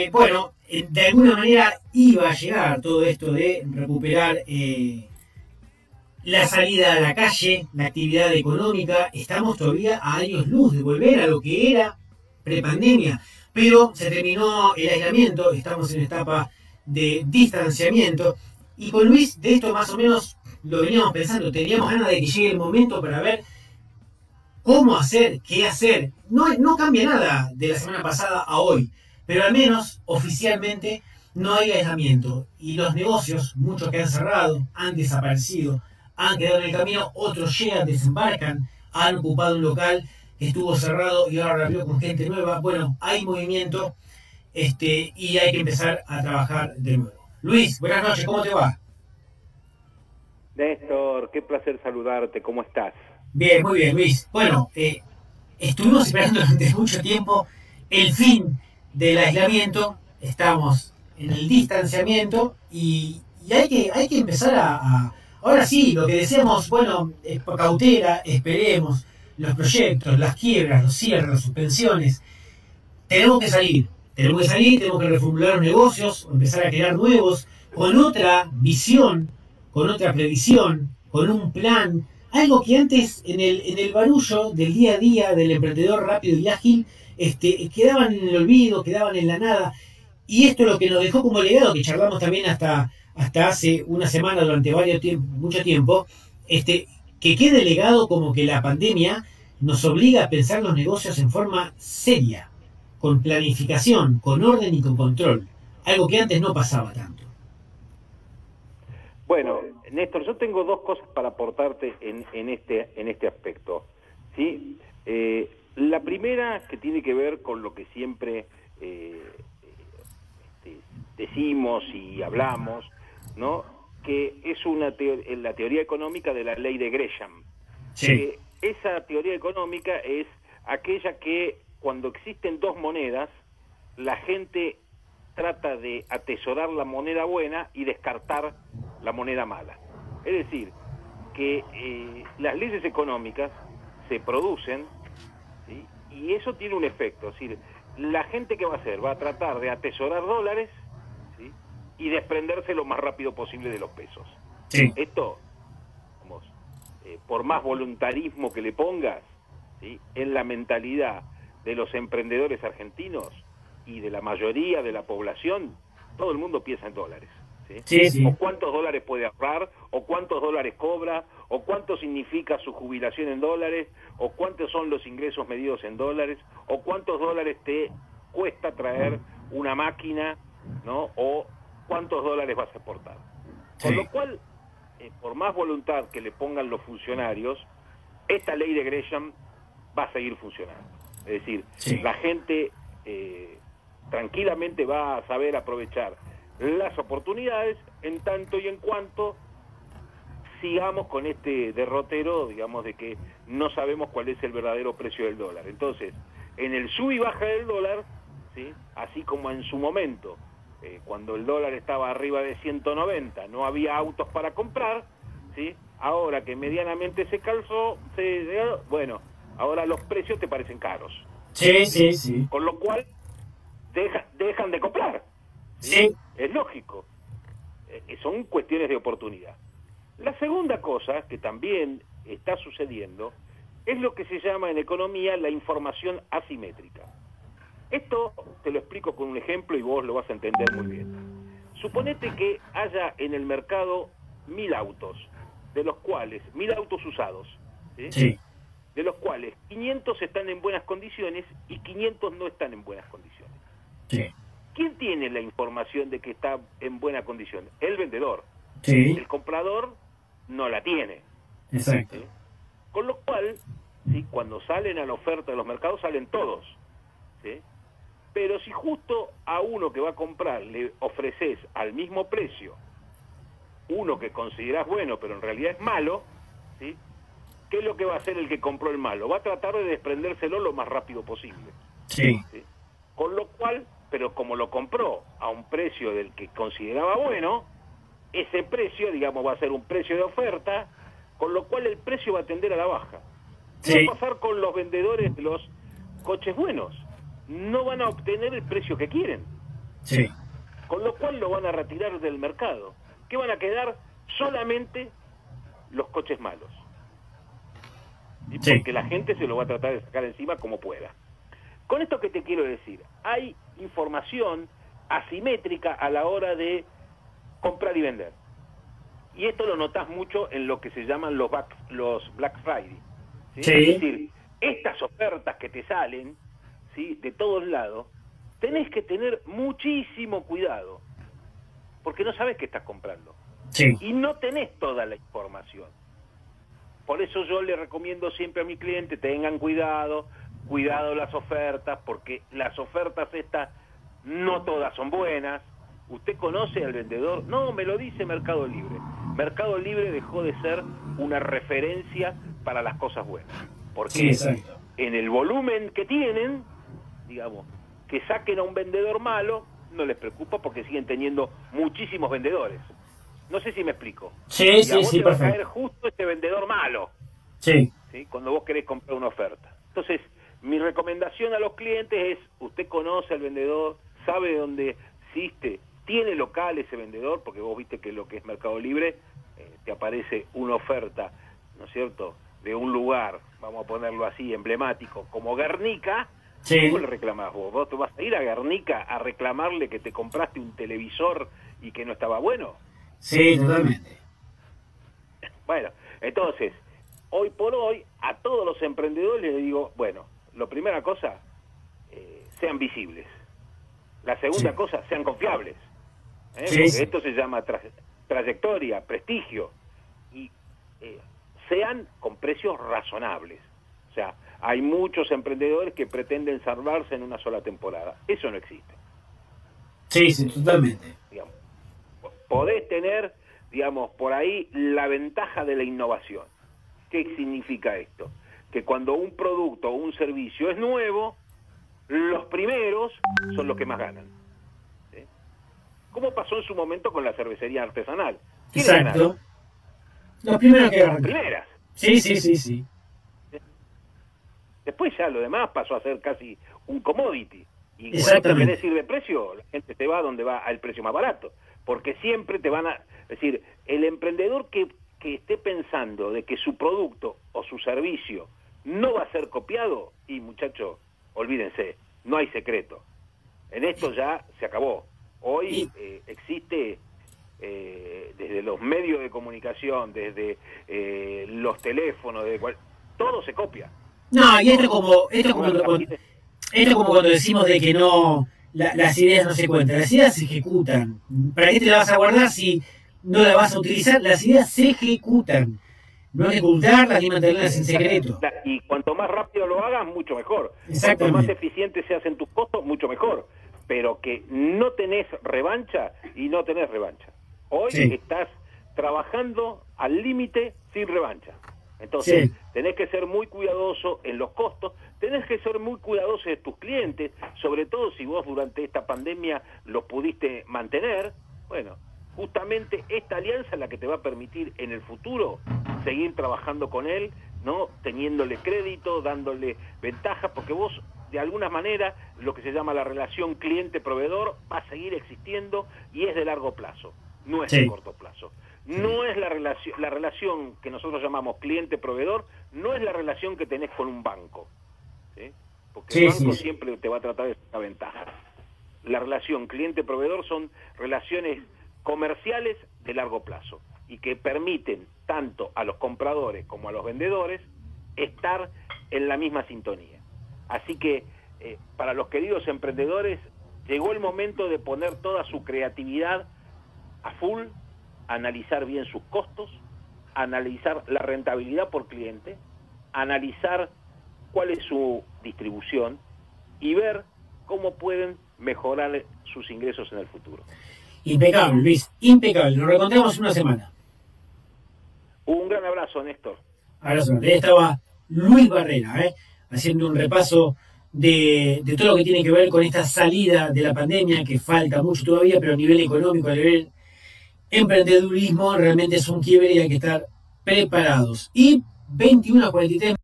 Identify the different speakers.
Speaker 1: Eh, bueno, de alguna manera iba a llegar todo esto de recuperar eh, la salida a la calle, la actividad económica. Estamos todavía a años luz de volver a lo que era prepandemia, pero se terminó el aislamiento, estamos en etapa de distanciamiento. Y con Luis, de esto más o menos lo veníamos pensando, teníamos ganas de que llegue el momento para ver cómo hacer, qué hacer. No, no cambia nada de la semana pasada a hoy pero al menos oficialmente no hay aislamiento y los negocios, muchos que han cerrado, han desaparecido, han quedado en el camino, otros llegan, desembarcan, han ocupado un local que estuvo cerrado y ahora abrió con gente nueva. Bueno, hay movimiento este, y hay que empezar a trabajar de nuevo. Luis, buenas noches, ¿cómo te va?
Speaker 2: Néstor, qué placer saludarte, ¿cómo estás?
Speaker 1: Bien, muy bien, Luis. Bueno, eh, estuvimos esperando durante mucho tiempo el fin del aislamiento, estamos en el distanciamiento y, hay, que, hay que empezar a, Ahora sí, lo que decíamos, bueno, es cautela, esperemos, los proyectos, las quiebras, los cierres, las suspensiones, tenemos que salir, tenemos que salir, tenemos que reformular negocios, empezar a crear nuevos, con otra visión, con otra previsión, con un plan, algo que antes en el, en el barullo del día a día del emprendedor rápido y ágil este, quedaban en el olvido, quedaban en la nada. Y esto es lo que nos dejó como legado, que charlamos también hasta, hasta hace una semana, durante varios mucho tiempo, este, que quede legado como que la pandemia nos obliga a pensar los negocios en forma seria, con planificación, con orden y con control, algo que antes no pasaba tanto.
Speaker 2: Bueno, Néstor, yo tengo dos cosas para aportarte en, en este, en este aspecto. ¿sí? Eh, la primera que tiene que ver con lo que siempre eh, este, decimos y hablamos, ¿no? Que es una la teoría económica de la ley de Gresham.
Speaker 1: Sí.
Speaker 2: esa teoría económica es aquella que cuando existen dos monedas, la gente trata de atesorar la moneda buena y descartar la moneda mala. Es decir, que eh, las leyes económicas se producen y eso tiene un efecto, es decir, la gente que va a hacer va a tratar de atesorar dólares y desprenderse lo más rápido posible de los pesos. Esto, vamos, eh, por más voluntarismo que le pongas, en la mentalidad de los emprendedores argentinos y de la mayoría de la población, todo el mundo piensa en dólares. O cuántos dólares puede ahorrar, o cuántos dólares cobra, o cuánto significa su jubilación en dólares, o cuántos son los ingresos medidos en dólares, o cuántos dólares te cuesta traer una máquina, ¿no? O cuántos dólares vas a exportar. Con lo cual, eh, por más voluntad que le pongan los funcionarios, esta ley de Gresham va a seguir funcionando. Es decir, la gente eh, tranquilamente va a saber aprovechar las oportunidades en tanto y en cuanto sigamos con este derrotero, digamos, de que no sabemos cuál es el verdadero precio del dólar. Entonces, en el sub y baja del dólar, ¿sí? así como en su momento, eh, cuando el dólar estaba arriba de 190, no había autos para comprar, ¿sí? ahora que medianamente se calzó, se, bueno, ahora los precios te parecen caros.
Speaker 1: Sí, sí, sí.
Speaker 2: Con lo cual, dejan de comprar.
Speaker 1: Sí.
Speaker 2: Es lógico. Eh, son cuestiones de oportunidad. La segunda cosa que también está sucediendo es lo que se llama en economía la información asimétrica. Esto te lo explico con un ejemplo y vos lo vas a entender muy bien. Suponete que haya en el mercado mil autos, de los cuales, mil autos usados,
Speaker 1: ¿sí?
Speaker 2: de los cuales 500 están en buenas condiciones y 500 no están en buenas condiciones.
Speaker 1: Sí.
Speaker 2: ¿Quién tiene la información de que está en buena condición? El vendedor.
Speaker 1: Sí.
Speaker 2: El comprador no la tiene.
Speaker 1: Exacto.
Speaker 2: Con lo cual, ¿sí? cuando salen a la oferta de los mercados, salen todos. ¿sí? Pero si justo a uno que va a comprar le ofreces al mismo precio uno que consideras bueno, pero en realidad es malo, ¿sí? ¿qué es lo que va a hacer el que compró el malo? Va a tratar de desprendérselo lo más rápido posible.
Speaker 1: Sí.
Speaker 2: ¿sí? Con lo cual pero como lo compró a un precio del que consideraba bueno, ese precio, digamos, va a ser un precio de oferta, con lo cual el precio va a tender a la baja. ¿Qué va a pasar con los vendedores de los coches buenos? No van a obtener el precio que quieren.
Speaker 1: Sí.
Speaker 2: Con lo cual lo van a retirar del mercado. ¿Qué van a quedar? Solamente los coches malos. Y
Speaker 1: Sí.
Speaker 2: Porque la gente se lo va a tratar de sacar encima como pueda. Con esto que te quiero decir, hay información asimétrica a la hora de comprar y vender. Y esto lo notas mucho en lo que se llaman los, back- los Black Friday. ¿sí?
Speaker 1: Sí.
Speaker 2: Es decir, estas ofertas que te salen ¿sí? de todos lados, tenés que tener muchísimo cuidado, porque no sabes qué estás comprando
Speaker 1: Sí.
Speaker 2: y no tenés toda la información. Por eso yo le recomiendo siempre a mi cliente, tengan cuidado, cuidado las ofertas, porque las ofertas estas no todas son buenas. ¿Usted conoce al vendedor? No, me lo dice Mercado Libre. Mercado Libre dejó de ser una referencia para las cosas buenas. Porque
Speaker 1: Sí,
Speaker 2: en el volumen que tienen, digamos, que saquen a un vendedor malo, no les preocupa porque siguen teniendo muchísimos vendedores. No sé si me explico.
Speaker 1: Sí,
Speaker 2: Y a
Speaker 1: sí,
Speaker 2: vos
Speaker 1: sí,
Speaker 2: te va a
Speaker 1: perfecto.
Speaker 2: caer justo este vendedor malo,
Speaker 1: Sí.
Speaker 2: ¿sí? cuando vos querés comprar una oferta. Entonces, mi recomendación a los clientes es, usted conoce al vendedor, sabe dónde existe, tiene local ese vendedor, porque vos viste que lo que es Mercado Libre, eh, te aparece una oferta, ¿no es cierto?, de un lugar, vamos a ponerlo así, emblemático, como Guernica,
Speaker 1: Sí.
Speaker 2: ¿cómo le reclamás vos? ¿Vos te vas a ir a Guernica a reclamarle que te compraste un televisor y que no estaba bueno?
Speaker 1: Sí, totalmente.
Speaker 2: Bueno, entonces, hoy por hoy, a todos los emprendedores les digo, bueno, la primera cosa, eh, sean visibles. La segunda
Speaker 1: Sí.
Speaker 2: cosa, sean confiables. ¿eh?
Speaker 1: Sí,
Speaker 2: Porque
Speaker 1: sí.
Speaker 2: esto se llama tra- trayectoria, prestigio. Y eh, sean con precios razonables. O sea, hay muchos emprendedores que pretenden salvarse en una sola temporada. Eso no existe.
Speaker 1: Sí, sí, totalmente.
Speaker 2: digamos. Podés tener, digamos, por ahí la ventaja de la innovación. ¿Qué significa esto? Que cuando un producto o un servicio es nuevo, los primeros son los que más ganan. ¿Sí? Como pasó en su momento con la cervecería artesanal. ¿Quiénes
Speaker 1: Exacto.
Speaker 2: ganaron?
Speaker 1: Los primeros que
Speaker 2: Las
Speaker 1: arrancan.
Speaker 2: primeras.
Speaker 1: Sí, sí, sí, sí.
Speaker 2: Después ya lo demás pasó a ser casi un commodity. Y cuando te
Speaker 1: Exactamente.
Speaker 2: querés ir de precio, la gente te va donde va al precio más barato. Porque siempre te van a... Es decir, el emprendedor que, que esté pensando de que su producto o su servicio no va a ser copiado, y muchachos, olvídense, no hay secreto. En esto ya se acabó. Hoy eh, existe eh, desde los medios de comunicación, desde eh, los teléfonos, de cual- todo se copia.
Speaker 1: No, y esto como, esto es como, cuando, esto es como cuando decimos de que no, la- las ideas no se cuentan, las ideas se ejecutan. ¿Para qué te las vas a guardar si no las vas a utilizar? Las ideas se ejecutan. No ocultarlas ni mantenerlas en secreto.
Speaker 2: Y cuanto más rápido lo hagas, mucho mejor. Cuanto más eficiente se hacen tus costos, mucho mejor. Pero que no tenés revancha y no tenés revancha. Hoy
Speaker 1: Sí.
Speaker 2: estás trabajando al límite sin revancha. Entonces,
Speaker 1: Sí.
Speaker 2: tenés que ser muy cuidadoso en los costos, tenés que ser muy cuidadoso de tus clientes, sobre todo si vos durante esta pandemia los pudiste mantener. Bueno, justamente esta alianza es la que te va a permitir en el futuro seguir trabajando con él, no teniéndole crédito, dándole ventajas, porque vos de alguna manera lo que se llama la relación cliente-proveedor va a seguir existiendo y es de largo plazo, no es
Speaker 1: Sí.
Speaker 2: de corto plazo. No es la relación, la relación que nosotros llamamos cliente-proveedor, no es la relación que tenés con un banco. ¿sí? Porque el banco siempre te va a tratar de sacar ventaja. La relación cliente-proveedor son relaciones comerciales de largo plazo y que permiten tanto a los compradores como a los vendedores estar en la misma sintonía. Así que eh, para los queridos emprendedores llegó el momento de poner toda su creatividad a full, analizar bien sus costos, analizar la rentabilidad por cliente, analizar cuál es su distribución y ver cómo pueden mejorar sus ingresos en el futuro.
Speaker 1: Impecable, Luis, impecable. Nos reencontramos en una semana.
Speaker 2: Un gran abrazo, Néstor.
Speaker 1: Abrazo. Ahí estaba Luis Barrera, ¿eh? haciendo un repaso de, de todo lo que tiene que ver con esta salida de la pandemia, que falta mucho todavía, pero a nivel económico, a nivel emprendedurismo, realmente es un quiebre y hay que estar preparados. Y 21 a 43